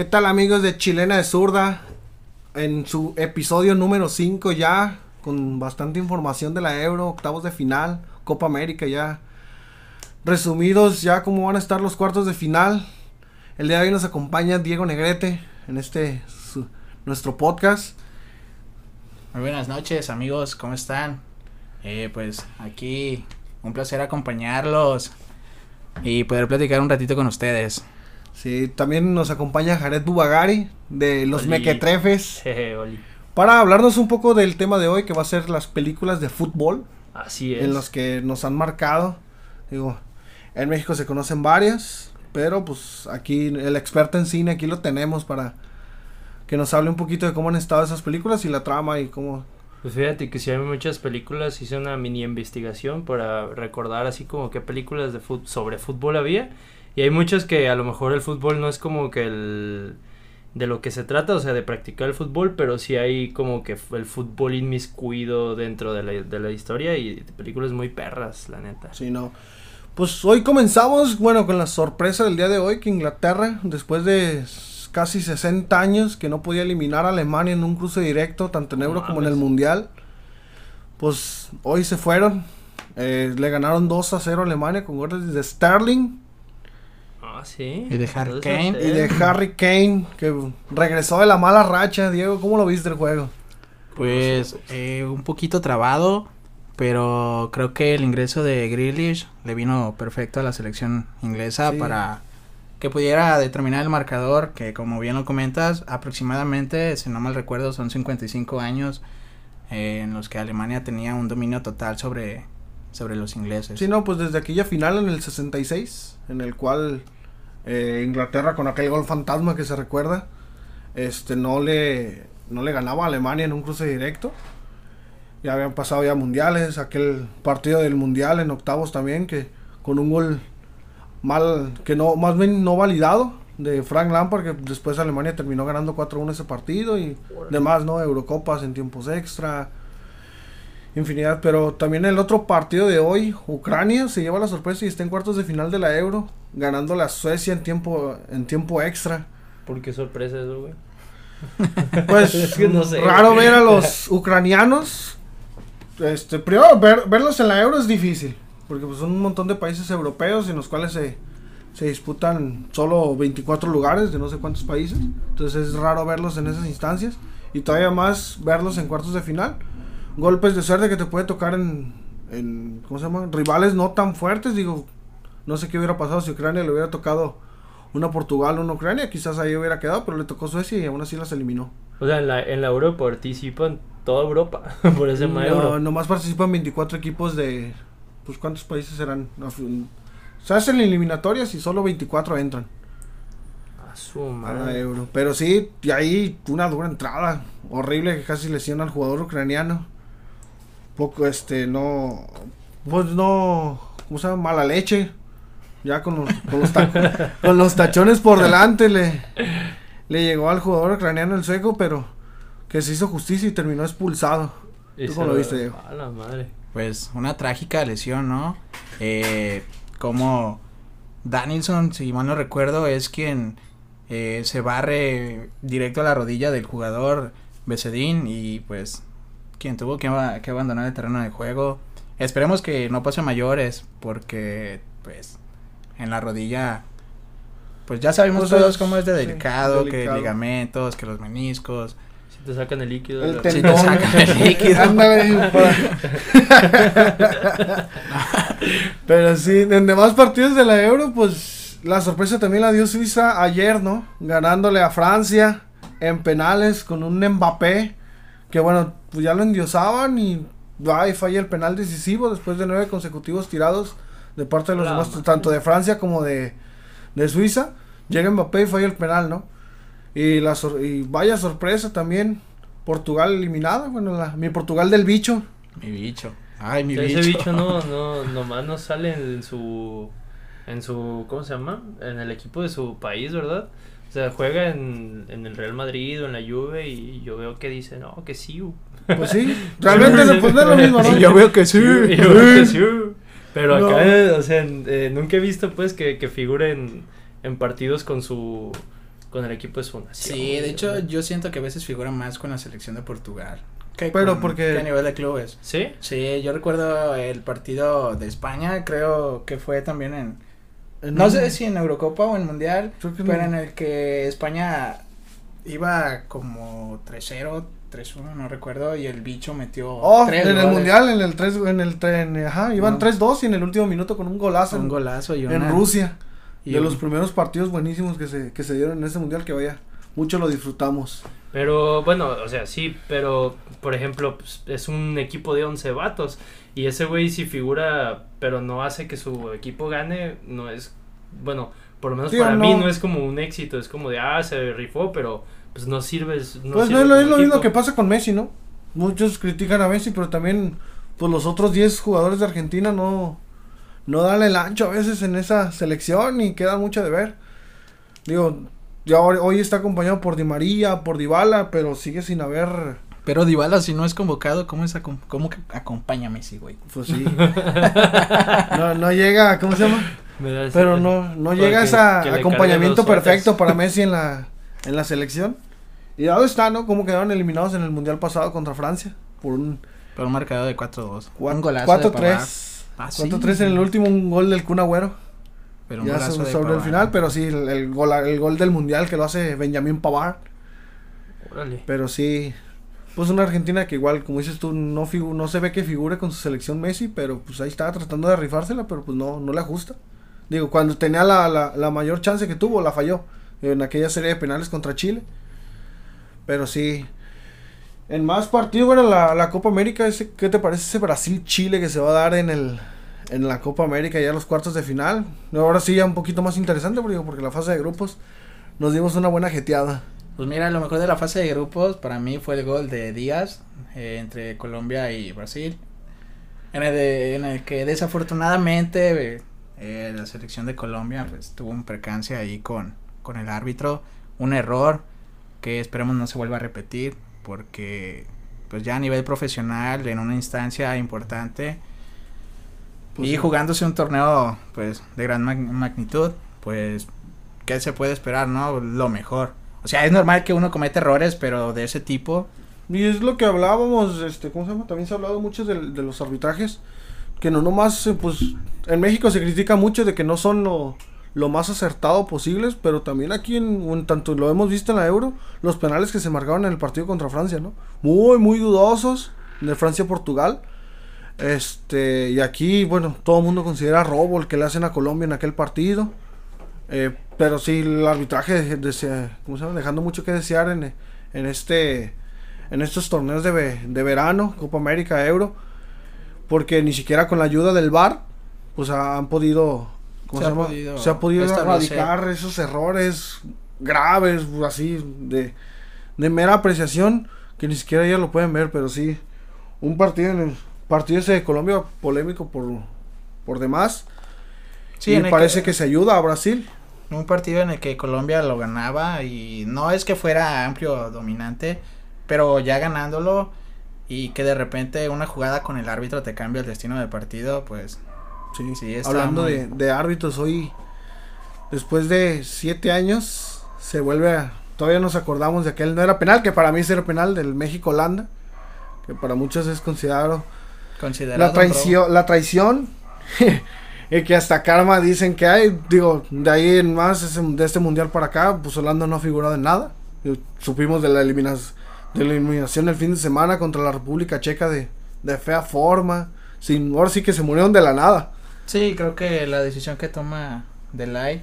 ¿Qué tal amigos de Chilena de Zurda? En su episodio número 5 ya, con bastante información de la Euro, octavos de final, Copa América ya. Resumidos ya cómo van a estar los cuartos de final. El día de hoy nos acompaña Diego Negrete en este nuestro podcast. Muy buenas noches amigos, ¿cómo están? Eh, pues aquí un placer acompañarlos y poder platicar un ratito con ustedes. Sí, también nos acompaña Jared Bubagari de Los Oli. Mequetrefes Jeje, Oli. para hablarnos un poco del tema de hoy que va a ser las películas de fútbol. Así es. en los que nos han marcado. Digo, en México se conocen varias, pero pues aquí el experto en cine aquí lo tenemos para que nos hable un poquito de cómo han estado esas películas y la trama y cómo... Pues fíjate que si hay muchas películas, hice una mini investigación para recordar así como qué películas de fut sobre fútbol había. Y hay muchas que a lo mejor el fútbol no es como que el de lo que se trata, o sea, de practicar el fútbol, pero sí hay como que el fútbol inmiscuido dentro de la, de la historia y películas muy perras, la neta. Sí, no. Pues hoy comenzamos, bueno, con la sorpresa del día de hoy que Inglaterra, después de casi 60 años que no podía eliminar a Alemania en un cruce directo, tanto en No Euro como en el. Mundial, pues hoy se fueron. Eh, le ganaron 2 a 0 a Alemania con goles de Sterling. Ah, sí. Y de Harry Entonces, Kane. Y de Harry Kane, que regresó de la mala racha. Diego, ¿cómo lo viste el juego? Pues eh, un poquito trabado, pero creo que el ingreso de Grealish le vino perfecto a la selección inglesa Sí. para que pudiera determinar el marcador, que como bien lo comentas, aproximadamente, si no mal recuerdo, son 55 años eh, en los que Alemania tenía un dominio total sobre, sobre los ingleses. Sí, no, pues desde aquella final en el 66, en el cual eh, Inglaterra con aquel gol fantasma que se recuerda, este no le no le ganaba a Alemania en un cruce directo. Ya habían pasado ya mundiales, aquel partido del mundial en octavos también que con un gol mal que no más bien no validado de Frank Lampard que después Alemania terminó ganando 4-1 ese partido y demás, ¿no? Eurocopas en tiempos extra. Infinidad, pero también el otro partido de hoy, Ucrania se lleva la sorpresa y está en cuartos de final de la Euro, ganando la Suecia en tiempo en tiempo extra. ¿Por qué sorpresa eso, güey? Pues Es que no sé. raro ver a los ucranianos. Este, primero ver- verlos en la Euro es difícil, porque pues son un montón de países europeos en los cuales se se disputan solo 24 lugares de no sé cuántos países. Entonces es raro verlos en esas instancias y todavía más verlos en cuartos de final. Golpes de suerte que te puede tocar en, en ¿cómo se llama? Rivales no tan fuertes, digo, no sé qué hubiera pasado si Ucrania le hubiera tocado una Portugal, una Ucrania, quizás ahí hubiera quedado, pero le tocó Suecia y aún así las eliminó. O sea, en la, en la Euro participan toda Europa, por ese No, Euro. nomás participan 24 equipos de, pues ¿cuántos países serán? Af- Se hacen eliminatorias y solo 24 entran. A su a la madre. Euro. Pero sí, y ahí una dura entrada. Horrible que casi lesiona al jugador ucraniano. Poco, este, no. Pues no. ¿Cómo se llama? Mala leche. Ya con los, con los, ta- con los tachones por delante le, le llegó al jugador ucraniano el sueco, pero que se hizo justicia y terminó expulsado. ¿Tú cómo lo viste, Diego? A la madre. Pues una trágica lesión, ¿no? Eh, como Danielson, si mal no recuerdo, es quien eh, se barre directo a la rodilla del jugador Becedín y pues quien tuvo que, aba- que abandonar el terreno de juego. Esperemos que no pase a mayores porque pues en la rodilla pues ya sabemos todos cómo es de sí, delicado, delicado. que ligamentos, que los meniscos. Si te sacan el líquido. El la- te sacan el líquido. Pero sí, en demás partidos de la Euro, pues la sorpresa también la dio Suiza ayer, ¿no? Ganándole a Francia en penales con un Mbappé que bueno, pues ya lo endiosaban y va y falla el penal decisivo después de nueve consecutivos tirados de parte de los La demás, madre. tanto de Francia como de, de Suiza. Llega Mbappé y falla el penal, ¿no? Y, la sor- y vaya sorpresa también, Portugal eliminada, bueno, la, mi Portugal del bicho. Mi bicho. Ay, mi Ese bicho. bicho no, no, nomás no sale en su, en su, ¿cómo se llama? En el equipo de su país, ¿verdad? O sea, juega en, en el Real Madrid o en la Juve y yo veo que dice, no, que sí. u". Pues sí, realmente después de lo mismo, ¿no? Y yo veo que sí. Y yo veo que sí, Pero No. acá, o sea, eh, nunca he visto pues que, que figure en, en partidos con su con el equipo de su nación. Sí, de hecho yo siento que a veces figura más con la selección de Portugal. Que Pero con- porque- que a nivel de clubes. ¿Sí? Sí, yo recuerdo el partido de España, creo que fue también en... En No un- sé si en Eurocopa o en Mundial, pero en el que España iba como 3-0, 3-1, no recuerdo, y el bicho metió Oh, tres en el mundial, en el 3, en el tren, ajá, iban No. 3-2 y en el último minuto con un golazo Un en, golazo y en Rusia. y de un- los primeros partidos buenísimos que se, que se dieron en ese mundial que vaya, mucho lo disfrutamos. Pero bueno, o sea, sí, pero por ejemplo, pues, es un equipo de 11 vatos y ese güey si figura, pero no hace que su equipo gane, no es, bueno, por lo menos Sí, para no. mí no es como un éxito, es como de, ah, se rifó, pero pues no sirves. No pues no sirve es lo, es como lo mismo que pasa con Messi, ¿no? Muchos critican a Messi, pero también pues los otros 10 jugadores de Argentina no, no dan el ancho a veces en esa selección y quedan mucho de ver. Digo, ya hoy, hoy está acompañado por Di María, por Dybala, pero sigue sin haber, Pero Dybala si no es convocado, ¿cómo, es acom- cómo que acompaña a Messi, güey? pues sí. no, no llega, ¿cómo se llama? Pero no, no llega ese acompañamiento perfecto para Messi en la, en la selección. Y dado está, ¿no? Como quedaron eliminados en el Mundial pasado contra Francia. Por un Por un marcador de 4-2. cua- un golazo de Pavard. 4-3. Ah, sí. 4-3 en el último, un gol del Kun Agüero. Pero un Ya golazo sobre, de el final, pero sí, el, el gol, el gol del Mundial que lo hace Benjamín Pavard. Órale. Pero sí, pues una Argentina que igual, como dices tú, no, figu- no se ve que figure con su selección Messi, pero pues ahí estaba tratando de rifársela, pero pues no, no le ajusta. Digo, cuando tenía la, la, la mayor chance que tuvo, la falló en aquella serie de penales contra Chile. Pero sí, en más partidos, bueno, la, la Copa América, ese, ¿qué te parece ese Brasil-Chile que se va a dar en el en la Copa América ya los cuartos de final? Ahora sí ya un poquito más interesante, porque, porque la fase de grupos nos dimos una buena jeteada. Pues mira, lo mejor de la fase de grupos para mí fue el gol de Díaz eh, entre Colombia y Brasil. En el, en el que desafortunadamente eh, la selección de Colombia pues tuvo un percance ahí con, con el árbitro. Un error que esperemos no se vuelva a repetir porque pues ya a nivel profesional en una instancia importante Pues y sí. jugándose un torneo pues de gran mag- magnitud, pues ¿qué se puede esperar, no? Lo mejor. O sea, es normal que uno cometa errores, pero de ese tipo, Y es lo que hablábamos, este, ¿cómo se llama? También se ha hablado mucho del- de, los arbitrajes, que no nomás, pues, en México se critica mucho de que no son lo, lo más acertado posibles, pero también aquí, en, tanto lo hemos visto en la Euro, los penales que se marcaron en el partido contra Francia, ¿no? Muy, muy dudosos, de Francia-Portugal. Este, y aquí, bueno, todo el mundo considera robo el que le hacen a Colombia en aquel partido. Eh, pero sí, el arbitraje de- ¿cómo se llama? dejando mucho que desear en, en este en estos torneos de, de verano, Copa América, Euro, porque ni siquiera con la ayuda del VAR, pues ha- han podido, ¿cómo Se se, ha llama? podido se ha podido establecer. erradicar esos errores graves, así, de, de mera apreciación, que ni siquiera ya lo pueden ver, pero sí, un partido en el partido ese de Colombia polémico por, por demás, sí, y en parece que se ayuda a Brasil. un partido en el que Colombia lo ganaba y no es que fuera amplio dominante, pero ya ganándolo y que de repente una jugada con el árbitro te cambia el destino del partido, pues Sí, Sí, está hablando muy- de, de árbitros, hoy, después de siete años, se vuelve a... Todavía nos acordamos de aquel, no era penal, que para mí sí era penal, del México-Holanda, que para muchos es considerado considerado la traición, la traición, y que hasta karma dicen que hay, digo, de ahí en más, ese- de este mundial para acá, pues Holanda no ha figurado en nada. Supimos de la, eliminas- de la eliminación el fin de semana contra la República Checa de, de fea forma, sin, ahora sí que se murieron de la nada. Sí, creo que la decisión que toma Delay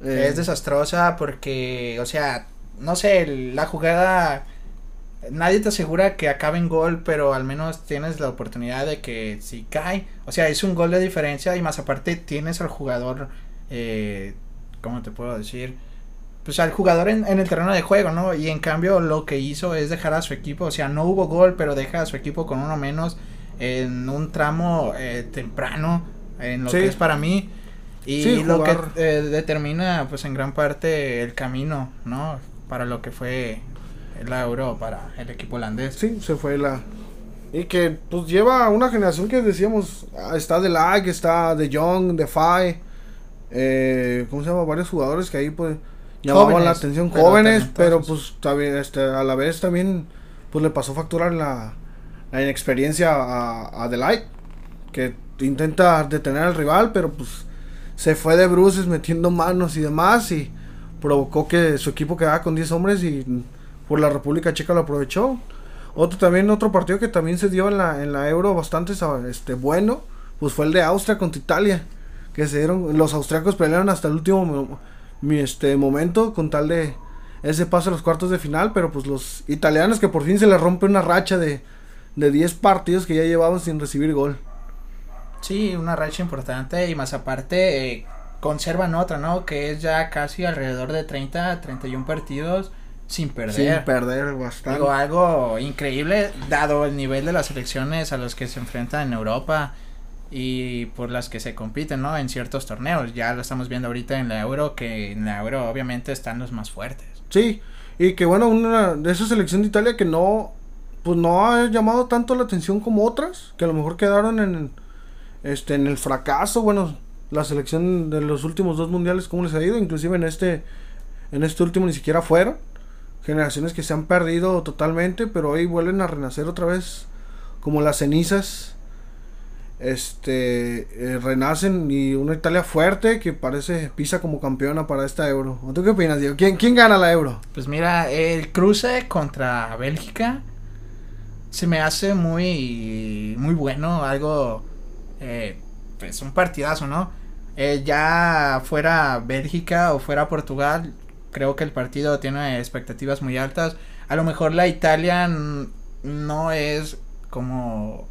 Eh, es desastrosa porque, o sea, no sé, la jugada nadie te asegura que acabe en gol, pero al menos tienes la oportunidad de que si cae, o sea, es un gol de diferencia y más aparte tienes al jugador, eh, ¿cómo te puedo decir? Pues al jugador en, en el terreno de juego, ¿no? Y en cambio lo que hizo es dejar a su equipo, o sea, no hubo gol, pero deja a su equipo con uno menos en un tramo eh, temprano, en lo Sí. que es para mí. Y Sí, lo que eh, determina, pues en gran parte, el camino, ¿no? Para lo que fue el euro para el equipo holandés. Sí, se fue la. Y que pues lleva a una generación que decíamos, ah, está de Lag, está de Young, de Fai, eh, ¿cómo se llama? Varios jugadores que ahí pues llamaban la atención jóvenes, pero pues también este, a la vez también pues le pasó facturar la, la inexperiencia a, Adelaide, que intenta detener al rival, pero pues se fue de bruces metiendo manos y demás y provocó que su equipo quedara con 10 hombres y por la República Checa lo aprovechó. Otro también otro partido que también se dio en la en la Euro bastante este bueno, pues fue el de Austria contra Italia, que se dieron los austriacos pelearon hasta el último este momento con tal de ese paso a los cuartos de final, pero pues los italianos que por fin se les rompe una racha de de 10 partidos que ya llevaban sin recibir gol. Sí, una racha importante y más aparte eh, conservan otra, ¿no? Que es ya casi alrededor de 30, 31 partidos sin perder. Sin perder bastante. Digo, algo increíble dado el nivel de las selecciones a los que se enfrentan en Europa y por las que se compiten, ¿no? En ciertos torneos. Ya lo estamos viendo ahorita en la Euro, que en la Euro obviamente están los más fuertes. Sí, y que bueno, una de esa selección de Italia que no pues no ha llamado tanto la atención como otras, que a lo mejor quedaron en, este, en el fracaso. Bueno, la selección de los últimos dos mundiales, ¿cómo les ha ido? Inclusive en este, en este último ni siquiera fueron. Generaciones que se han perdido totalmente, pero hoy vuelven a renacer otra vez como las cenizas. Este eh, renacen y una Italia fuerte que parece pisa como campeona para esta Euro. ¿Tú qué opinas, Diego? ¿Quién, quién gana la Euro? Pues mira, el cruce contra Bélgica se me hace muy, muy bueno, algo, eh, pues un partidazo, ¿no? Eh, ya fuera Bélgica o fuera Portugal, creo que el partido tiene expectativas muy altas. A lo mejor la Italia no es como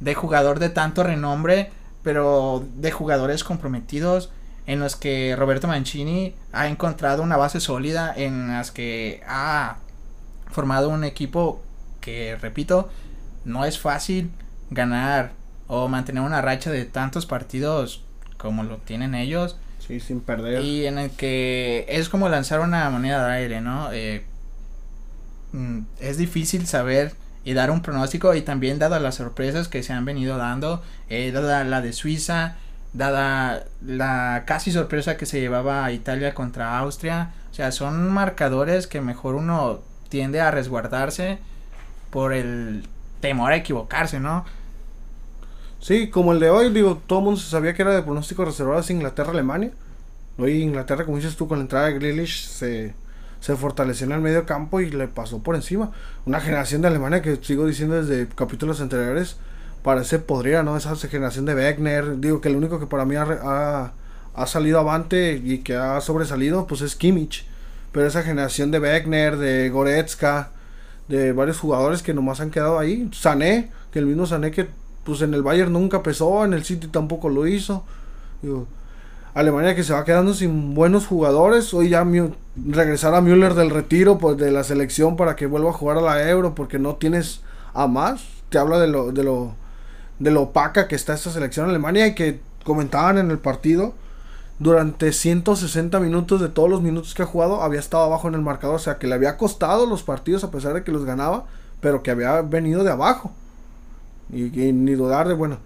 de jugador de tanto renombre, pero de jugadores comprometidos en los que Roberto Mancini ha encontrado una base sólida en las que ha formado un equipo que, repito, no es fácil ganar o mantener una racha de tantos partidos como lo tienen ellos. Sí, sin perder. Y en el que es como lanzar una moneda de aire, ¿no? Eh, mm, es difícil saber y dar un pronóstico y también dado las sorpresas que se han venido dando, eh, dada la de Suiza, dada la casi sorpresa que se llevaba a Italia contra Austria, o sea, son marcadores que mejor uno tiende a resguardarse por el temor a equivocarse, ¿no? Sí, como el de hoy, digo, todo el mundo se sabía que era de pronóstico reservado hacia Inglaterra-Alemania. Hoy Inglaterra, como dices tú, con la entrada de Grealish se, se fortaleció en el medio campo y le pasó por encima. Una generación de Alemania que sigo diciendo desde capítulos anteriores, parece podría, ¿no? Esa generación de Wegner, digo que el único que para mí ha, ha, salido avante y que ha sobresalido, pues es Kimmich. Pero esa generación de Wegner, de Goretzka, de varios jugadores que nomás han quedado ahí. Sané, que el mismo Sané que pues en el Bayern nunca pesó, en el City tampoco lo hizo. Alemania que se va quedando sin buenos jugadores. Hoy ya regresar a Müller del retiro pues, de la selección para que vuelva a jugar a la Euro porque no tienes a más. Te habla de lo, de lo, de lo opaca que está esta selección Alemania y que comentaban en el partido durante 160 minutos de todos los minutos que ha jugado había estado abajo en el marcador, o sea que le había costado los partidos a pesar de que los ganaba, pero que había venido de abajo. Y, ni dudar de, bueno,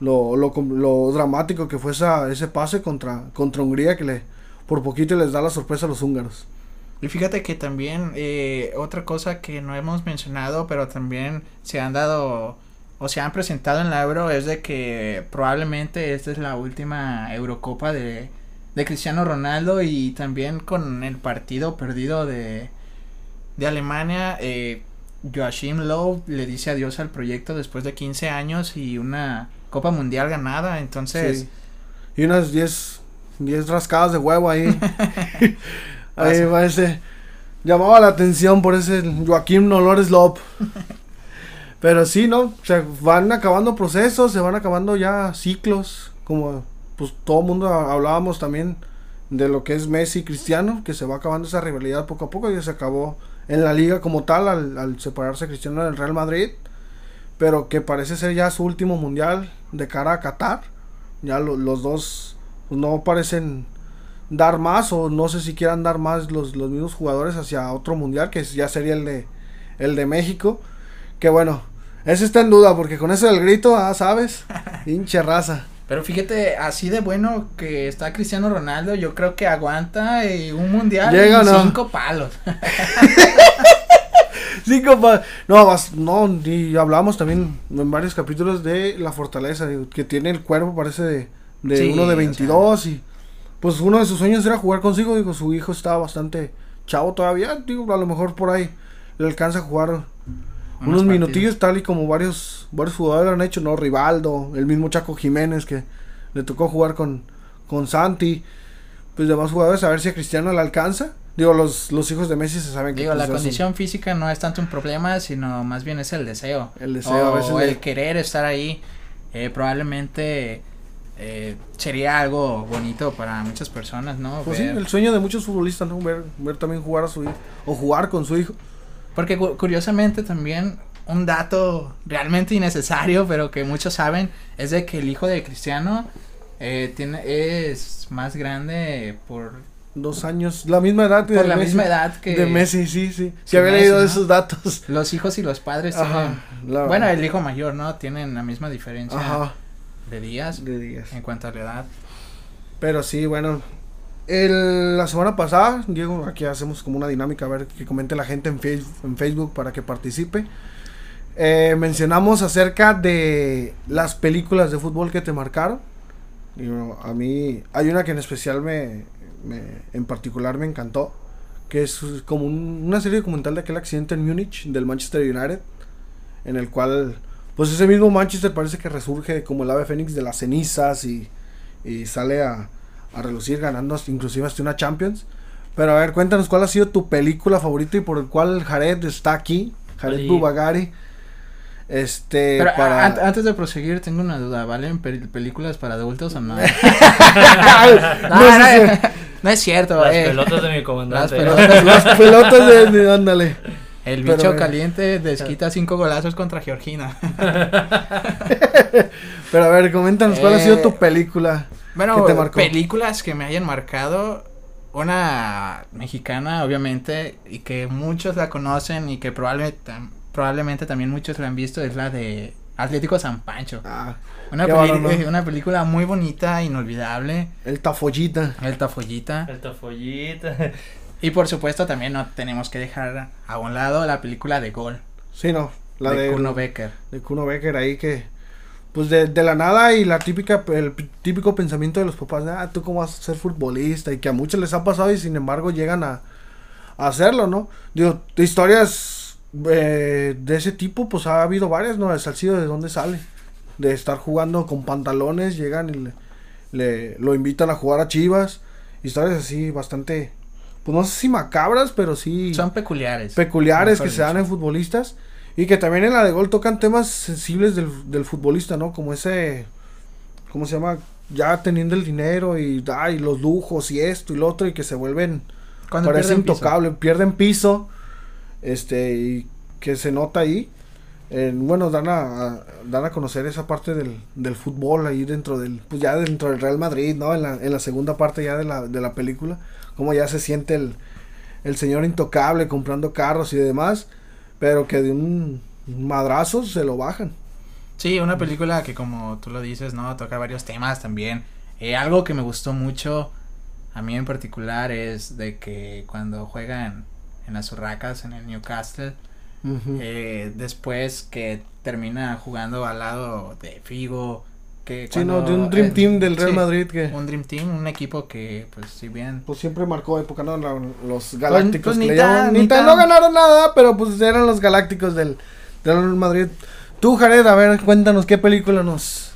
lo, lo, lo, dramático que fue esa, ese pase contra, contra Hungría que le por poquito les da la sorpresa a los húngaros. Y fíjate que también eh, otra cosa que no hemos mencionado, pero también se han dado o se han presentado en la Euro es de que probablemente esta es la última Eurocopa de, de Cristiano Ronaldo y también con el partido perdido de, de Alemania, eh, Joachim Löw le dice adiós al proyecto después de 15 años y una Copa Mundial ganada, entonces... Y unas 10 10 rascadas de huevo ahí. ahí va ese... Llamaba la atención por ese Joaquim Nolores Lop. Pero sí, ¿no? Se van acabando procesos, se van acabando ya ciclos, como pues todo mundo hablábamos también de lo que es Messi y Cristiano, que se va acabando esa rivalidad poco a poco, ya se acabó en la liga como tal al, separarse Cristiano del Real Madrid, pero que parece ser ya su último mundial de cara a Qatar, ya los dos pues, no parecen dar más o no sé si quieran dar más los, los mismos jugadores hacia otro mundial que ya sería el de el de México que bueno, eso está en duda porque con eso del grito, ah, sabes, hinche raza. Pero fíjate, así de bueno que está Cristiano Ronaldo, yo creo que aguanta eh, un mundial Llega, y ¿no? cinco palos. Sí, compa. No, no, y hablamos también en varios capítulos de la fortaleza, que tiene el cuerpo, parece de, de Sí, uno de o 22 y pues uno de sus sueños era jugar con su hijo, digo, su hijo estaba bastante chavo todavía, digo, a lo mejor por ahí le alcanza a jugar unos, minutillos tal y como varios varios jugadores lo han hecho, ¿no? Rivaldo, el mismo Chaco Jiménez que le tocó jugar con, con Santi, pues demás jugadores, a ver si a Cristiano le alcanza. Digo, los, los hijos de Messi se saben que Digo, pues, la condición física no es tanto un problema, sino más bien es el deseo. El deseo, a o veces el le- querer estar ahí. Eh, probablemente eh, sería algo bonito para muchas personas, ¿no? Pues sí, Ver- el sueño de muchos futbolistas, ¿no? Ver, ver también jugar a su hijo. O jugar con su hijo. Porque cu- curiosamente también un dato realmente innecesario, pero que muchos saben, es de que el hijo de Cristiano eh, tiene es más grande por, Dos años, la misma edad por de la Messi. misma edad que De Messi, sí, sí. Que había Messi, leído ¿no? esos datos. los hijos y los padres Ajá. tienen. la- Bueno, el hijo mayor, ¿no? Tienen la misma diferencia Ajá. de días De días. en cuanto a la edad. Pero sí, bueno. El, la semana pasada, Diego, aquí hacemos como una dinámica, a ver que comente la gente en, en Facebook para que participe. Eh, mencionamos acerca de las películas de fútbol que te marcaron. Y, bueno, a mí hay una que en especial me, en particular me encantó, que es como un- una serie documental de aquel accidente en Múnich del Manchester United, en el cual pues ese mismo Manchester parece que resurge como el ave fénix de las cenizas y sale a, a relucir ganando hasta- inclusive hasta una Champions. Pero a ver, cuéntanos cuál ha sido tu película favorita y por el cual Jared está aquí, Jared. Bubagari. Este, Pero a- para... an- antes de proseguir, tengo una duda, ¿valen pel- películas para adultos o no? no, No no, sé no es cierto, Las eh. pelotas de mi comandante. Las pelotas. Las pelotas de, de- ándale. El bicho eh, caliente desquita cinco golazos contra Georgina. Pero a ver, coméntanos cuál ha sido Eh, tu película. Bueno, ¿Qué te marcó? películas que me hayan marcado. Una mexicana, obviamente, y que muchos la conocen y que probablemente, probablemente también muchos la han visto, es la de Atlético San Pancho. Ah, Una, peli- una película muy bonita, inolvidable. el tafollita. El Tafollita. El tafollita. Y por supuesto también no tenemos que dejar a un lado la película de Gol. Sí, no. La de de, Kuno Becker. de Kuno Becker ahí que pues de, de la nada y la típica el típico pensamiento de los papás ah tú cómo vas a ser futbolista y que a muchos les ha pasado y sin embargo llegan a, a hacerlo no digo de historias eh, de ese tipo pues ha habido varias no el Salcido de dónde sale de estar jugando con pantalones llegan y le, le- lo invitan a jugar a Chivas. Historias así bastante pues no sé si macabras pero sí Son peculiares. peculiares que se dan en futbolistas y que también en la de gol tocan temas sensibles del, del futbolista, ¿no? Como ese, ¿cómo se llama? Ya teniendo el dinero y, ay, los lujos y esto y lo otro y que se vuelven, Cuando parece pierden piso. intocable, pierden piso, este, y que se nota ahí. Eh, bueno, dan a, a- dan a conocer esa parte del, del fútbol ahí dentro del, pues ya dentro del Real Madrid, ¿no? En la, en la segunda parte ya de la, de la película, cómo ya se siente el, el señor intocable comprando carros y demás, pero que de un madrazo se lo bajan. Sí, una película que como tú lo dices, ¿no? Toca varios temas también. Eh, algo que me gustó mucho, a mí en particular, es de que cuando juegan en las urracas en el Newcastle, eh, después que termina jugando al lado de Figo, que sí, no, de un Dream eh, Team del Real sí, Madrid que Un Dream Team, un equipo que, pues, si bien... pues siempre marcó época, ¿no? Los galácticos pues, que ni tan- ni no ganaron nada, pero pues eran los galácticos del, del Real Madrid. Tú, Jared, a ver, cuéntanos qué película nos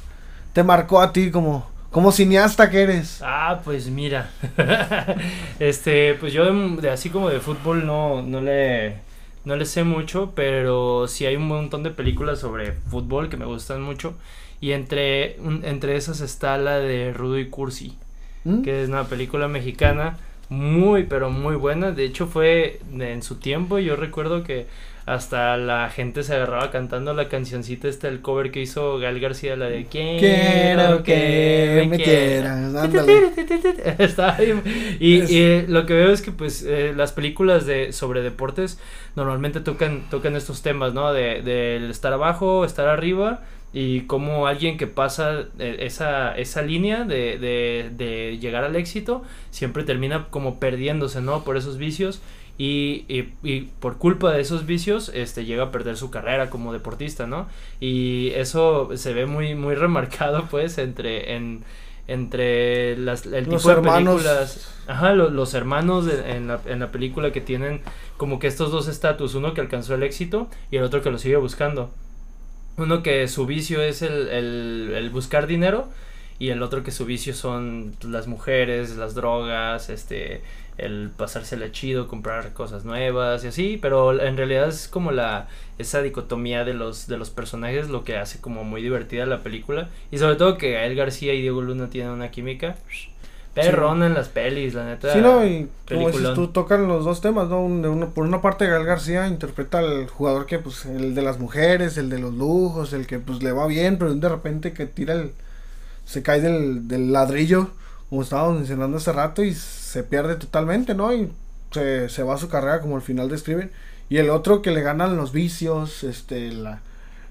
te marcó a ti como, como cineasta que eres. Ah, pues mira. este, pues yo de, de así como de fútbol no, no le no le sé mucho, pero sí hay un montón de películas sobre fútbol que me gustan mucho. Y entre, un- entre esas está la de Rudo y Cursi, ¿Mm? que es una película mexicana muy, pero muy buena. De hecho, fue en su tiempo. Yo recuerdo que hasta la gente se agarraba cantando la cancioncita esta, el cover que hizo Gal García, la de Quiero que me quieras. Está. Y, Es- y, lo que veo es que pues eh, las películas de sobre deportes normalmente tocan tocan estos temas, ¿no? De del estar abajo, estar arriba y como alguien que pasa eh, esa, esa línea de, de, de, llegar al éxito siempre termina como perdiéndose, ¿no? Por esos vicios y, y, y, por culpa de esos vicios este, llega a perder su carrera como deportista, ¿no? Y eso se ve muy, muy remarcado pues entre... En, entre las, el tipo de películas. Ajá, lo, los hermanos de, en, la, en la película que tienen como que estos dos estatus, uno que alcanzó el éxito y el otro que lo sigue buscando. Uno que su vicio es el, el, buscar dinero y el otro que su vicio son las mujeres, las drogas, este, el pasársela chido, comprar cosas nuevas y así, pero en realidad es como la esa dicotomía de los de los personajes lo que hace como muy divertida la película. Y sobre todo que Gael García y Diego Luna tienen una química perrona sí. en las pelis, la neta. Sí, no, y como dices tú tocan los dos temas, ¿no? De uno, por una parte Gael García interpreta al jugador que pues el de las mujeres, el de los lujos, el que pues le va bien, pero de repente que tira el se cae del, del ladrillo, como estábamos mencionando hace rato y se pierde totalmente, ¿no? Y se, se va a su carrera como al final de Steven. Y el otro que le ganan los vicios, este, la,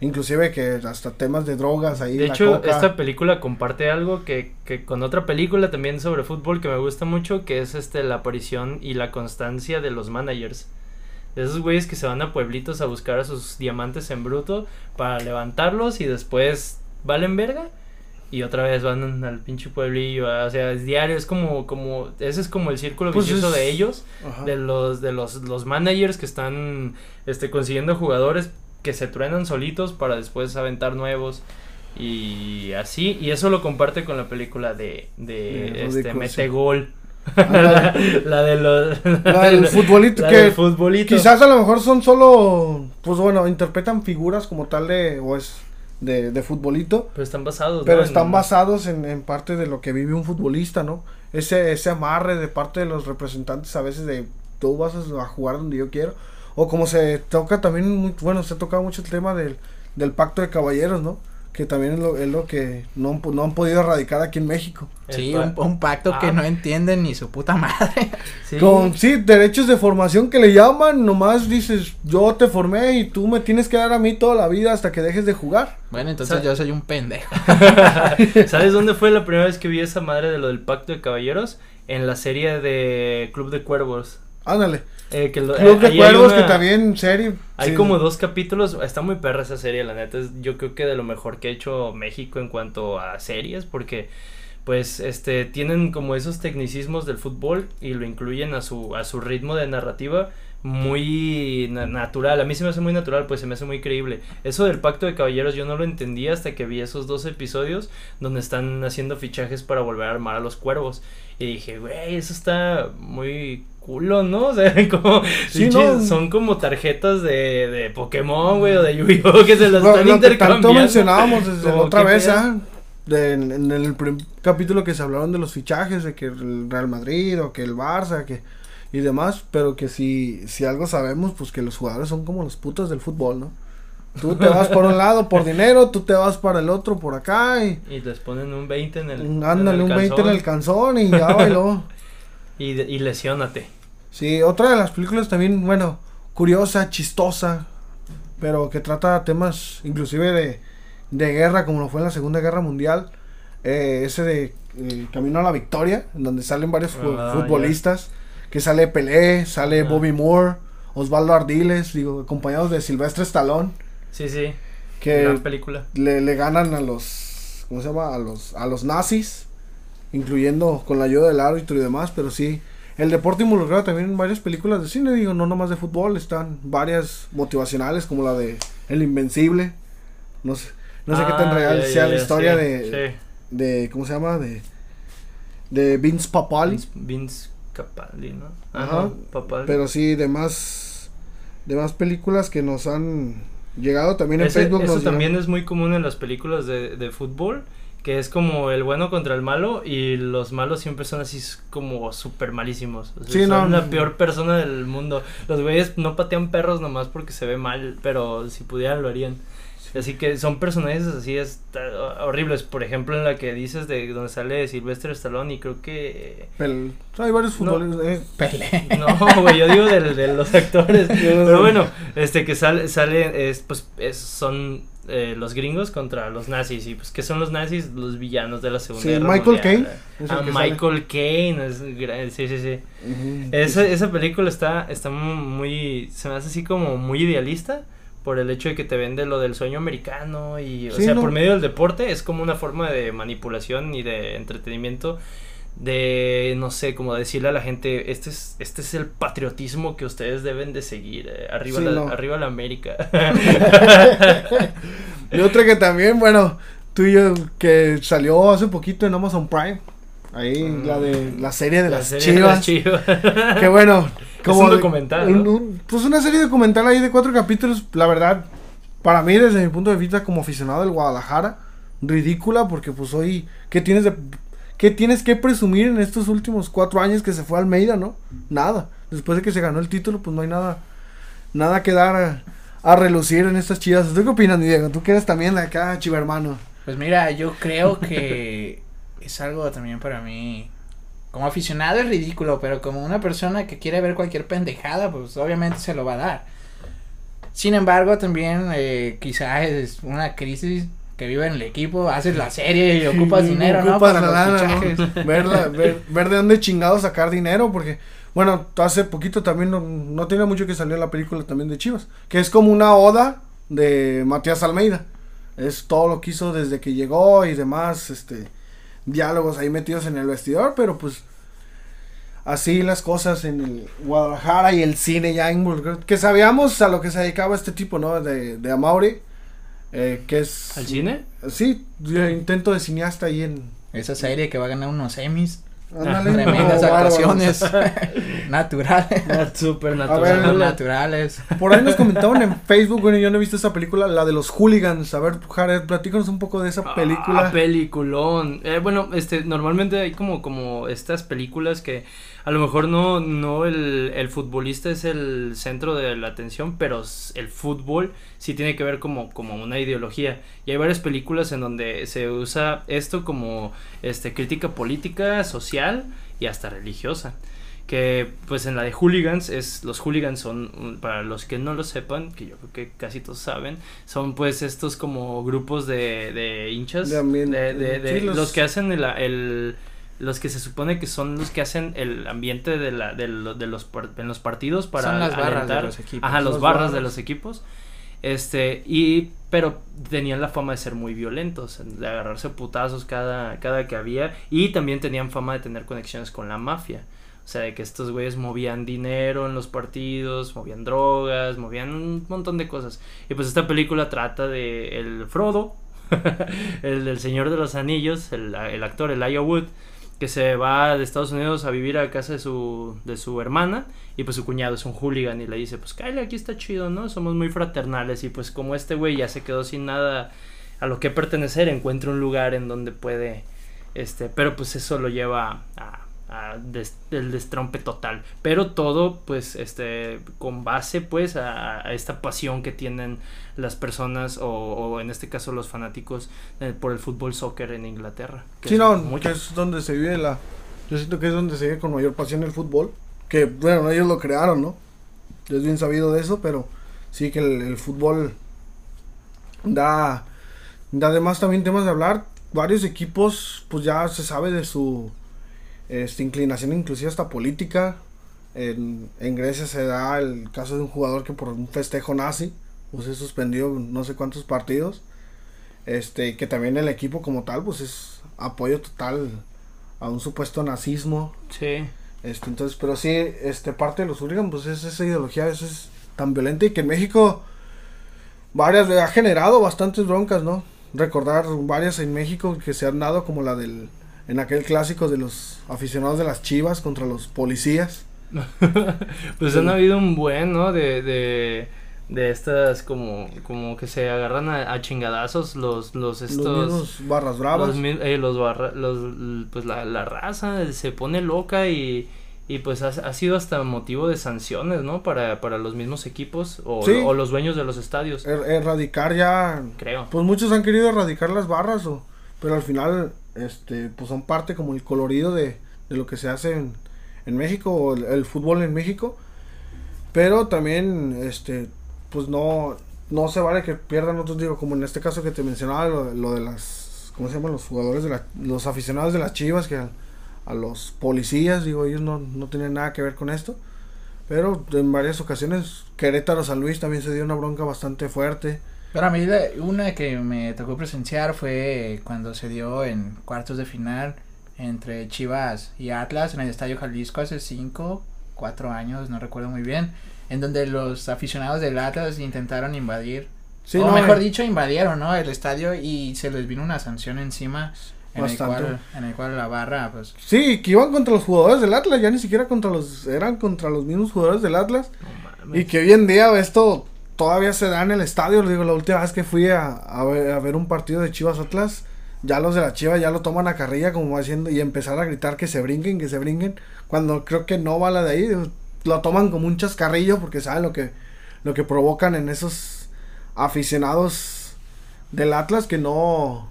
inclusive que hasta temas de drogas ahí. De hecho, coca. esta película comparte algo que, que con otra película también sobre fútbol que me gusta mucho, que es este la aparición y la constancia de los managers. De esos güeyes que se van a pueblitos a buscar a sus diamantes en bruto para levantarlos y después valen verga y otra vez van al pinche pueblillo, o sea, es diario, es como, como, ese es como el círculo pues vicioso es... de ellos, Ajá. de los, de los, los managers que están, este, consiguiendo jugadores que se truenan solitos para después aventar nuevos y así, y eso lo comparte con la película de, de, de este, Metegol. la, la, de los la del futbolito la que del futbolito. quizás a lo mejor son solo pues bueno interpretan figuras como tal de o es de, de futbolito. Pero están basados. Pero ¿no? están en... basados en, en, parte de lo que vive un futbolista, ¿no? Ese, ese amarre de parte de los representantes a veces de tú vas a jugar donde yo quiero. O como se toca también, bueno, se ha tocado mucho el tema del, del pacto de caballeros, ¿no? Que también es lo, es lo que no, no han podido erradicar aquí en México. Sí, un, un, pacto ah. que no entienden ni su puta madre. Sí. Con, sí, derechos de formación que le llaman, nomás dices, yo te formé y tú me tienes que dar a mí toda la vida hasta que dejes de jugar. Bueno, entonces ¿Sabes? yo soy un pendejo. ¿Sabes dónde fue la primera vez que vi esa madre de lo del pacto de caballeros? En la serie de Club de Cuervos. Ándale. Eh, que lo, Club de Cuervos, que también serie. Hay sí. como dos capítulos. Está muy perra esa serie, la neta. Es, yo creo que de lo mejor que ha hecho México en cuanto a series, porque pues este tienen como esos tecnicismos del fútbol y lo incluyen a su a su ritmo de narrativa muy na natural. A mí se me hace muy natural, pues se me hace muy creíble. Eso del pacto de caballeros yo no lo entendía hasta que vi esos dos episodios donde están haciendo fichajes para volver a armar a los cuervos. Y dije, güey, eso está muy culo, ¿no? O sea, como sí, no. son como tarjetas de, de Pokémon, güey, o de Yu-Gi-Oh que se las lo, están lo intercambiando. tanto mencionábamos desde la otra vez, ¿ah? ¿eh? De, en, en, el capítulo que se hablaron de los fichajes, de que el Real Madrid o que el Barça, que y demás, pero que si, si algo sabemos, pues que los jugadores son como los putos del fútbol, ¿no? Tú te vas por un lado por dinero, tú te vas para el otro por acá y... Y les ponen un 20 en el Ándale, en el un 20 en el calzón y ya bailó. y, y lesiónate. Sí, otra de las películas también, bueno, curiosa, chistosa, pero que trata temas inclusive de, de guerra, como lo fue en la Segunda Guerra Mundial. Eh, ese de eh, Camino a la Victoria, en donde salen varios ah, futbolistas. Que sale Pelé, sale ah. Bobby Moore, Osvaldo Ardiles, digo, acompañados de Silvestre Stallone. Sí, sí. Que Gran película. Le, le, ganan a los, ¿cómo se llama? A los, a los nazis, incluyendo con la ayuda del árbitro y demás, pero sí. El deporte involucrado también en varias películas de cine, digo, no nomás de fútbol, están varias motivacionales como la de El Invencible. No sé, no sé ah, qué tan real ya, sea la historia de, sí. de, ¿cómo se llama? De, de Vince Papali. Vince, Vince Capaldi, ¿no? Ajá. Papaldi. Pero sí, de más, de más películas que nos han llegado también en Ese, Facebook. Eso nos también llegan. es muy común en las películas de, de fútbol que es como el bueno contra el malo y los malos siempre son así como súper malísimos. O sea, Sí, son no, la no. peor persona del mundo. Los güeyes no patean perros nomás porque se ve mal, pero si pudieran lo harían. Así que son personajes así está, horribles. Por ejemplo, en la que dices de donde sale Sylvester Stallone y creo que... Pel- hay varios futbolistas. eh, Pelé. No, güey, yo digo de, de los actores. Pero bueno, este que sale, sale es, pues, es, son eh, los gringos contra los nazis. Y pues, ¿qué son los nazis? Los villanos de la Segunda Sí, Guerra Michael. Caine Ah. Michael Caine. es sí, sí, sí. Esa, esa película está, está mu- muy, se me hace así como muy idealista por el hecho de que te vende lo del sueño americano y, o Sí, sea, no. por medio del deporte es como una forma de manipulación y de entretenimiento de, no sé, como decirle a la gente, este es, este es el patriotismo que ustedes deben de seguir, eh, arriba, Sí, la, no. arriba la América. Y otra que también, bueno, tú y yo, que salió hace poquito en Amazon Prime. Ahí, Mm. la de la serie de La las serie de las chivas. Chivas. Que bueno, como un de- documental, un- ¿no? un- pues una serie documental ahí de cuatro capítulos, la verdad, para mí desde mi punto de vista como aficionado del Guadalajara, ridícula porque pues hoy, ¿qué tienes de... ¿Qué tienes que presumir en estos últimos cuatro años que se fue a Almeida, no? Nada. Después de que se ganó el título, pues no hay nada, nada que dar a, a relucir en estas chivas. ¿Tú qué opinas, Diego? Tú que eres también de acá, chiva hermano. Pues mira, yo creo que es algo también para mí. Como aficionado es ridículo, pero como una persona que quiere ver cualquier pendejada, pues obviamente se lo va a dar. Sin embargo, también eh, quizás es una crisis que vive en el equipo, haces la serie y ocupas dinero, ¿no? Ocupas Para la los lana, ver, la- ver, ver de dónde chingados sacar dinero, porque, bueno, hace poquito también no, no tiene mucho que salió la película también de Chivas, que es como una oda de Matías Almeida. Es todo lo que hizo desde que llegó y demás, este, diálogos ahí metidos en el vestidor, pero pues así las cosas en el Guadalajara y el cine ya involucrado, que sabíamos a lo que se dedicaba este tipo, ¿no? De, de Amaury, eh, que es... ¿Al cine? Sí, yo intento de cineasta ahí en... Esa serie que va a ganar unos semis. Ándale, Tremendas actuaciones naturales. Súper ver, natural. naturales. Por ahí nos comentaban en Facebook, bueno, yo no he visto esa película, la de los hooligans. A ver, Jared, platícanos un poco de esa película. Ah, peliculón. Eh, bueno, este, normalmente hay como, como estas películas que a lo mejor no, no el, el futbolista es el centro de la atención, pero el fútbol sí tiene que ver como, como una ideología. Y hay varias películas en donde se usa esto como este, crítica política, social y hasta religiosa. Que pues en la de hooligans es los hooligans son mm, para los que no lo sepan que yo creo que casi todos saben son pues estos como grupos de, de hinchas De de, de- de- Sí, los... los- que hacen el, el- los que se supone que son los que hacen el ambiente de la de, lo- de los en los partidos para Son las barras de los equipos. ajá los barras de los equipos este y pero tenían la fama de ser muy violentos de agarrarse putazos cada cada que había y también tenían fama de tener conexiones con la mafia o sea, de que estos güeyes movían dinero en los partidos, movían drogas, movían un montón de cosas. Y pues esta película trata de el Frodo, el del Señor de los Anillos, el, el actor Elijah Wood, que se va de Estados Unidos a vivir a casa de su, de su hermana y pues su cuñado es un hooligan y le dice, pues Kyle, aquí está chido, ¿no? Somos muy fraternales y pues como este güey ya se quedó sin nada a lo que pertenecer, encuentra un lugar en donde puede, este, pero pues eso lo lleva a, a des- el destrompe total, pero todo pues este con base pues a, a esta pasión que tienen las personas o, o en este caso los fanáticos eh, por el fútbol soccer en Inglaterra. que Sí, es no, mucho. que es donde se vive la... Yo siento que es donde se vive con mayor pasión el fútbol. Que, bueno, ellos lo crearon, ¿no? Es bien sabido de eso, pero sí que el, el fútbol da, da además también temas de hablar. Varios equipos, pues ya se sabe de su este, inclinación, inclusive hasta política. En, en Grecia se da el caso de un jugador que por un festejo nazi, pues se suspendió no sé cuántos partidos. Este, que también el equipo como tal, pues es apoyo total a un supuesto nazismo. Sí. Este, entonces, pero sí, este, parte de los hooligans, pues es esa ideología, eso es tan violenta y que en México varias ha generado bastantes broncas, ¿no? Recordar varias en México que se han dado como la del, en aquel clásico de los aficionados de las chivas contra los policías. pues han habido un buen, ¿no? De, de, de estas como, como que se agarran a, a chingadazos los, los estos... los barras bravas. Los, eh, los barra- los- l- pues la, la raza se pone loca y, y pues ha, ha sido hasta motivo de sanciones, ¿no? Para, para los mismos equipos o, Sí. o los dueños de los estadios, Er- erradicar ya creo. Pues muchos han querido erradicar las barras, o, pero al final, este, pues son parte como el colorido de, de lo que se hace en, en México, o el, el fútbol en México. Pero también, este, pues no, no se vale que pierdan otros, digo, como en este caso que te mencionaba, lo, lo de las, ¿cómo se llaman? Los jugadores de la, los aficionados de las chivas, que a, a los policías, digo, ellos no, no tenían nada que ver con esto. Pero en varias ocasiones, Querétaro San Luis también se dio una bronca bastante fuerte. Pero a mí una que me tocó presenciar fue cuando se dio en cuartos de final entre Chivas y Atlas en el Estadio Jalisco hace cinco, cuatro años, no recuerdo muy bien, en donde los aficionados del Atlas intentaron invadir, Sí, o no, mejor eh, dicho, invadieron, ¿no? El estadio y se les vino una sanción encima en el, cual, en el cual la barra, pues, Sí, que iban contra los jugadores del Atlas, ya ni siquiera contra los, eran contra los mismos jugadores del Atlas. No mames. Y que hoy en día esto todavía se da en el estadio. Digo, la última vez que fui a, ver, a ver un partido de Chivas Atlas, ya los de la Chivas ya lo toman a carrilla como haciendo y empezar a gritar que se brinquen, que se brinquen. Cuando creo que no va la de ahí, lo toman como un chascarrillo porque saben lo que, lo que provocan en esos aficionados del Atlas que no,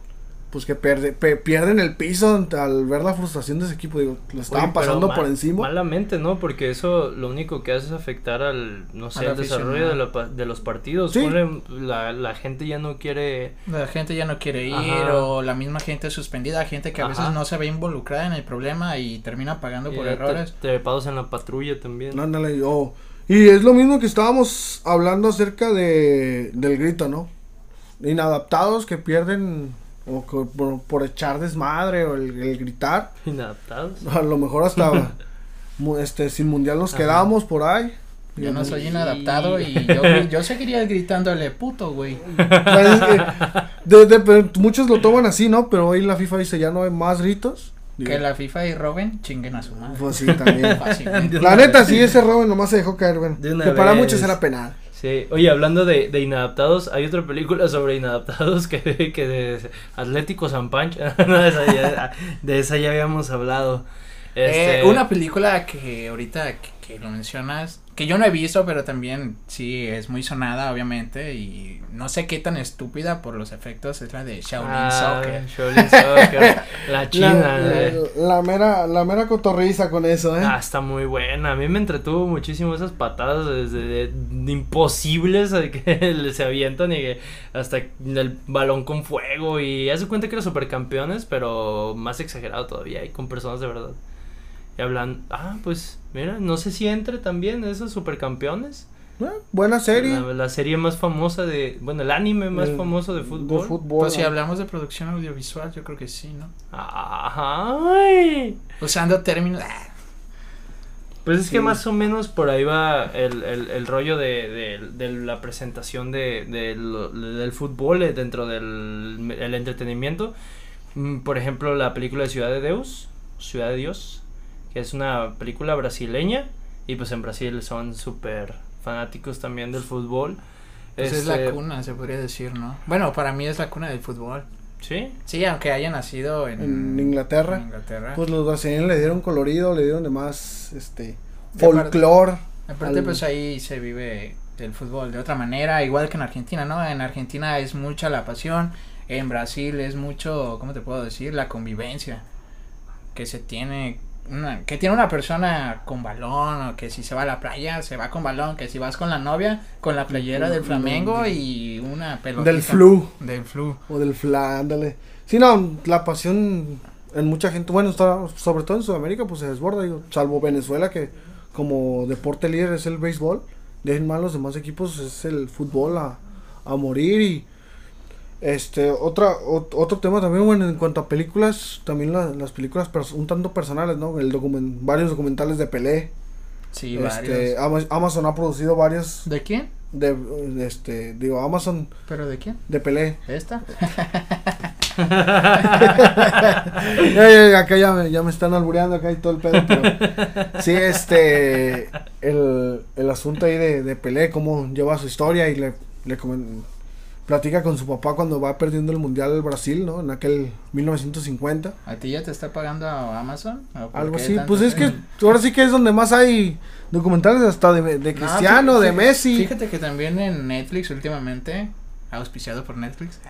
pues que pierde, pe- pierden el piso al ver la frustración de ese equipo. Digo, lo estaban Oye, pasando mal- por encima. Malamente, ¿no? Porque eso lo único que hace es afectar al, no sé, Al el desarrollo de, la pa- de los partidos. Sí. Ponle, la, la gente ya no quiere... la gente ya no quiere ir Ajá. o la misma gente suspendida, gente que a veces no se ve involucrada en el problema y termina pagando por errores. te- trepados en la patrulla también. No, ándale, oh. Y es lo mismo que estábamos hablando acerca de del grito, ¿no? Inadaptados que pierden o por, por echar desmadre o el, el gritar. Inadaptados. A lo mejor hasta este sin mundial nos quedamos por ahí. Yo no soy inadaptado y yo, yo seguiría gritándole puto, güey. Pues es que de- de- pero muchos lo toman así, ¿no? Pero hoy la FIFA dice ya no hay más gritos. Que la FIFA y Robin chinguen a su madre. Pues sí, también. La neta, sí, ese Robin nomás se dejó caer, bueno. De Que para vez. muchos era penal. Sí, oye, hablando de, de inadaptados, hay otra película sobre inadaptados que, que de Atlético San Pancho, no, de, esa ya, de esa ya habíamos hablado. Este, Eh, una película que ahorita que, que lo mencionas, que yo no he visto, pero también sí es muy sonada, obviamente, y no sé qué tan estúpida por los efectos, es la de Shaolin ah, Soccer. Shaolin Soccer, la china. La, eh. la- la mera, la mera cotorriza con eso, ¿eh? Ah, está muy buena. A mí me entretuvo muchísimo esas patadas desde de- de imposibles de que se avientan y que hasta el balón con fuego y hace cuenta que eran supercampeones, pero más exagerado todavía y con personas de verdad. Y hablan, ah, pues mira, no sé si entre también esos supercampeones. Eh, buena serie. La, la serie más famosa de, bueno, el anime más El- famoso de fútbol. Pues si ¿no? hablamos de producción audiovisual, yo creo que sí, ¿no? Ay. Usando términos... ah, Pues es que Sí. más o menos por ahí va el, el, el rollo de, de, de la presentación de, de del fútbol eh, dentro del el entretenimiento. Mm, Por ejemplo, la película de Ciudad de Deus, Ciudad de Dios, que es una película brasileña y pues en Brasil son súper fanáticos también del fútbol. Pues es Este, la cuna, se podría decir, ¿no? Bueno, para mí es la cuna del fútbol. Sí, Sí, aunque haya nacido en, En Inglaterra. en Inglaterra. Pues los brasileños le dieron colorido, le dieron de más, este, De aparte- folclor. Aparte, al- pues ahí se vive el fútbol de otra manera, igual que en Argentina, ¿no? En Argentina es mucha la pasión, en Brasil es mucho, ¿cómo te puedo decir? La convivencia que se tiene, una, que tiene una persona con balón, o que si se va a la playa, se va con balón, que si vas con la novia, con la playera del Flamengo y una pelota. Del flu. Del flu. O del fla, ándale. Sí, no, la pasión en mucha gente, bueno, está, sobre todo en Sudamérica, pues se desborda, digo, salvo Venezuela, que como deporte líder es el béisbol, de ahí en más los demás equipos es el fútbol a, a morir y este otra ot- otro tema también bueno en cuanto a películas también la- las películas un tanto personales no el document varios documentales de Pelé Sí, este varios. Ama- Amazon ha producido varios ¿De quién? de, de este digo Amazon ¿Pero de quién? de Pelé ¿Esta? Acá ya me, ya me están albureando acá y todo el pedo, pero sí, este, el, el asunto ahí de, de Pelé, cómo lleva su historia y le, le comen- platica con su papá cuando va perdiendo el Mundial el Brasil, ¿no? En aquel 1950, ¿A ti ya te está pagando Amazon? ¿O por algo así. Pues es que ahora sí que es donde más hay documentales hasta de, de No, Cristiano, de Messi. Fíjate que también en Netflix últimamente, auspiciado por Netflix.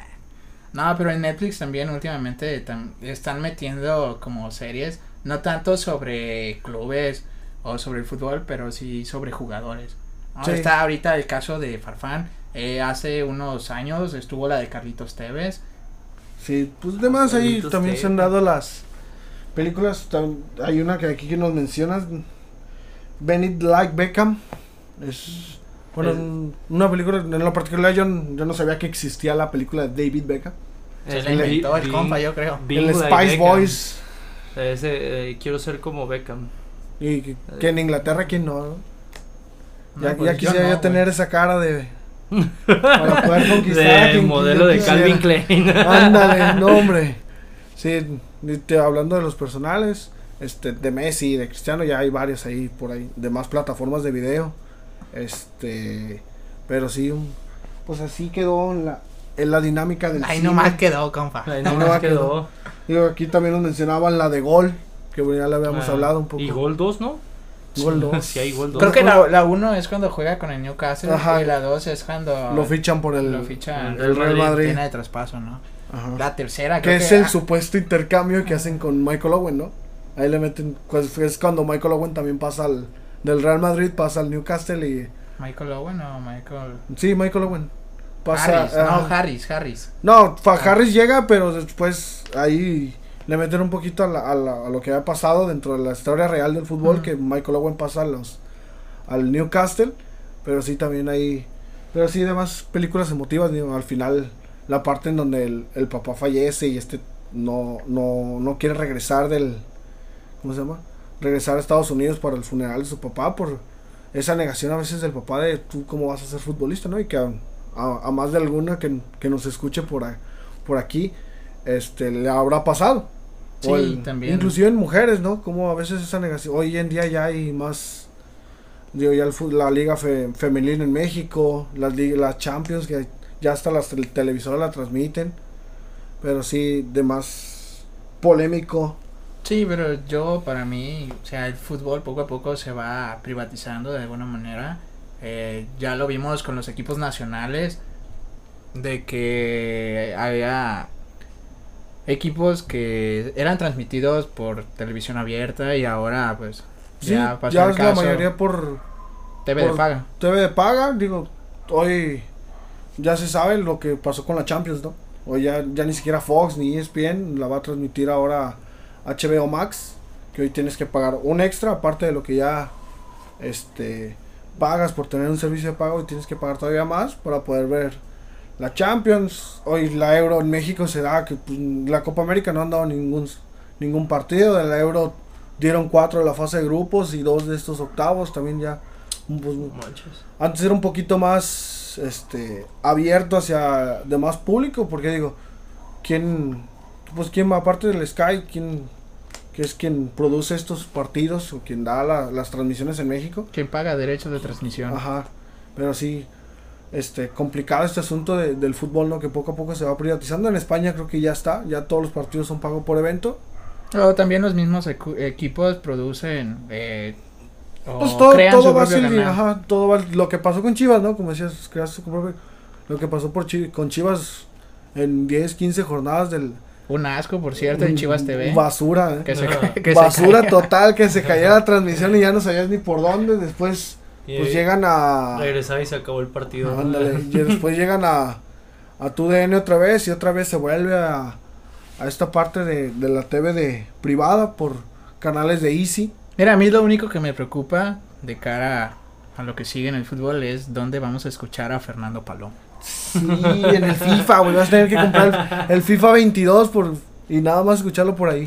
No, pero en Netflix también últimamente tam- están metiendo como series, no tanto sobre clubes o sobre el fútbol, pero sí sobre jugadores. ¿no? Sí. Está ahorita el caso de Farfán, Eh, hace unos años estuvo la de Carlitos Tevez. Sí, pues además ahí Carlitos también se han dado las películas. Hay una que aquí que nos mencionas, Benit Like Beckham. Es bueno, una película, en lo particular yo, yo no sabía que existía la película de David Beckham. Se Es la inventó el Bing- compa, yo creo. Bing el Spice. Boys. Ese, eh, quiero ser como Beckham. Y que, que en Inglaterra, ¿quién no? Ya, pues ya quisiera no, tener esa cara de. Para poder conquistar quien modelo de. Calvin Klein. Ándale, no hombre. Sí, te- hablando de los personales, este, de Messi, de Cristiano, ya hay varios ahí por ahí, de más plataformas de video. Este, pero sí, pues así quedó en la, en la dinámica del Ahí cine. nomás quedó, compa. Ahí No, nomás no, quedó. Digo, aquí también nos mencionaban la de Gol, que bueno, ya le habíamos Ah, hablado un poco. Y Gol 2, ¿no? Gol 2. Sí, hay Gol 2. Creo que la, la uno es cuando juega con el Newcastle Ajá. y la dos es cuando Lo fichan por el, lo fichan el Real Madrid. Tiene de traspaso, ¿no? Ajá. La tercera Que creo es que el ah, supuesto intercambio que hacen con Michael Owen, ¿no? Ahí le meten, pues es cuando Michael Owen también pasa al, del Real Madrid, pasa al Newcastle y... Michael Owen o Michael Sí, Michael Owen. Pasa, Harris, no Harris, Harris. No, fa- Harris llega, pero después ahí le meten un poquito a, la- a la- a lo que ha pasado dentro de la historia real del fútbol, que Michael Owen pasa a los, al Newcastle, pero sí también hay... Pero sí, demás películas emotivas, digo, al final la parte en donde el, el papá fallece y este no, no, no quiere regresar del... ¿Cómo se llama? Regresar a Estados Unidos para el funeral de su papá por esa negación a veces del papá de tú cómo vas a ser futbolista, ¿no? Y que a, a- más de alguna que, que nos escuche por, por aquí, este, le habrá pasado. Sí, O el- también. Inclusive en mujeres, ¿no? Como a veces esa negación. Hoy en día ya hay más. Digo, ya el la liga fe- femenil en México, las las Champions, que ya hasta las tel- televisoras la transmiten. Pero sí, de más polémico. Sí, pero yo para mí, o sea, el fútbol poco a poco se va privatizando de alguna manera. Eh, ya lo vimos con los equipos nacionales, de que había equipos que eran transmitidos por televisión abierta y ahora pues Sí, ya ya, pasó es el la caso mayoría por TV de paga. TV de paga. Digo, hoy ya se sabe lo que pasó con la Champions, ¿no? Hoy ya, ya ni siquiera Fox ni ESPN la va a transmitir ahora HBO Max, que hoy tienes que pagar un extra, aparte de lo que ya este pagas por tener un servicio de pago y tienes que pagar todavía más para poder ver la Champions. Hoy la Euro en México se da que pues, la Copa América no han dado ningún ningún partido de la Euro dieron cuatro de la fase de grupos y dos de estos octavos también ya pues, antes era un poquito más este abierto hacia demás público porque digo quién pues quién aparte del Sky quién que es quien produce estos partidos o quien da la- las transmisiones en México ¿Quién paga derechos de transmisión? ajá pero sí este complicado este asunto de- del fútbol no que poco a poco se va privatizando en España creo que ya está ya todos los partidos son pagos por evento O también los mismos equipos producen eh, o Pues todo, crean todo su va a propio ser, ajá, todo va, lo que pasó con Chivas, ¿no? Como decías, creas tu propio- lo que pasó por con Chivas en 10, 15 jornadas del Un asco, por cierto, en Chivas TV. Basura, ¿eh? Que se, Ajá. que se Basura total, que se caía la transmisión y ya no sabías ni por dónde. Después, pues llegan a. Regresaba y se acabó el partido. ¿no? Ándale, y después llegan a, a tu DN otra vez y otra vez se vuelve a, a esta parte de, de la TV de privada por canales de Easy. Mira, a mí lo único que me preocupa de cara a lo que sigue en el fútbol es dónde vamos a escuchar a Fernando Palomo. Sí, en el FIFA, güey. Vas a tener que comprar el, el FIFA 22 por, y nada más escucharlo por ahí.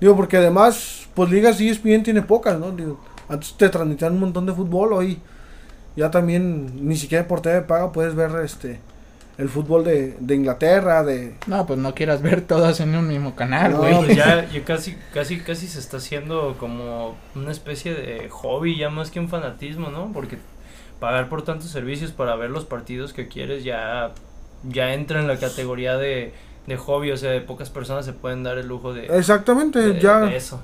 Digo, porque además, pues ligas E ESPN tiene pocas, ¿no? Digo, antes te transmitían un montón de fútbol, hoy ya también ni siquiera por TV paga puedes ver este el fútbol de, de Inglaterra, de... No, pues no quieras ver todas en un mismo canal, No, güey. Pues ya, ya casi, casi, casi se está haciendo como una especie de hobby, ya más que un fanatismo, ¿no? Porque pagar por tantos servicios para ver los partidos que quieres ya, ya entra en la categoría de, de hobby, o sea, de pocas personas se pueden dar el lujo de, Exactamente, de- ya... de eso.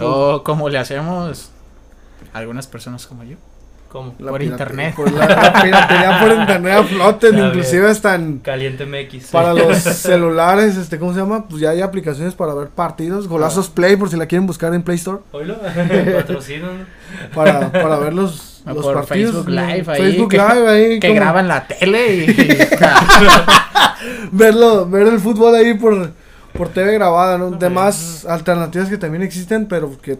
O como le hacemos algunas personas como yo. ¿Cómo? la por internet. por la, la piratería por internet a floten, inclusive hasta en... Caliente MX. Para los celulares, este, ¿cómo se llama? Pues ya hay aplicaciones para ver partidos. Golazos Play, por si la quieren buscar en Play Store. Oílo, patrocinan. Para, para ver los, por partidos, Facebook. Live ahí. Facebook que, Live ahí. que como graban la tele y... Verlo, ver el fútbol ahí por, por TV grabada, ¿no? Demás alternativas que también existen, pero que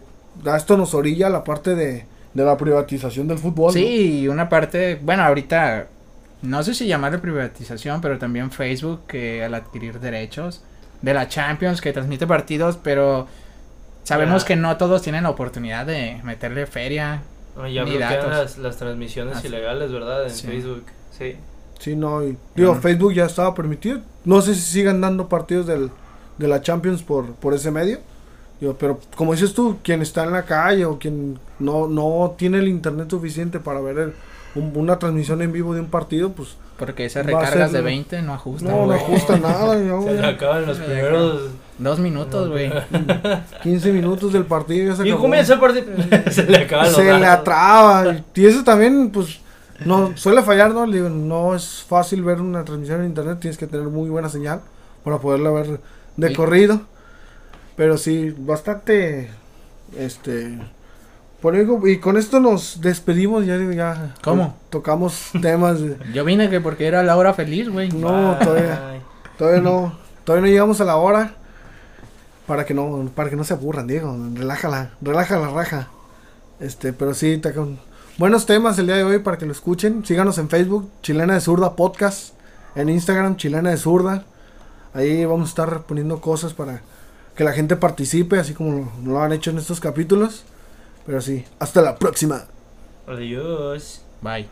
esto nos orilla la parte de, de la privatización del fútbol. sí, y una parte, bueno, ahorita, no sé si llamarle privatización, pero también Facebook que al adquirir derechos de la Champions que transmite partidos, pero sabemos que no todos tienen la oportunidad de meterle feria. Ya bloquean las, las transmisiones ilegales, ¿verdad? En Sí. Facebook. Sí. Sí, no, y, digo. Facebook ya estaba permitido. No sé si sigan dando partidos del, de la Champions por, por ese medio. Digo, pero como dices tú, quien está en la calle o quien no, no tiene el internet suficiente para ver el- un- una transmisión en vivo de un partido, pues Porque esas recargas ser- de 20 no ajustan. no, no ajusta nada. ya, Se acaban los primeros. Dos minutos, güey. 15 minutos del partido ya se Y comienza el partido. se le acaban los se le atraba. Y eso también, pues, no suele fallar, ¿no? Le Digo, no es fácil ver una transmisión en internet, tienes que tener muy buena señal para poderla ver de Sí. corrido. Pero sí, bastante, este, por algo- y con esto nos despedimos, ya digo, ya. ¿Cómo? Tocamos temas de, Yo vine que porque era la hora feliz, güey. no, todavía, todavía no, todavía no llegamos a la hora. Para que no, para que no se aburran, Diego, relájala, relaja la raja. Este, pero sí, te con buenos temas el día de hoy para que lo escuchen. Síganos en Facebook, Chilena de Zurda Podcast. En Instagram, Chilena de Zurda. Ahí vamos a estar poniendo cosas para que la gente participe, así como lo, lo han hecho en estos capítulos. Pero sí, hasta la próxima. Adiós. Bye.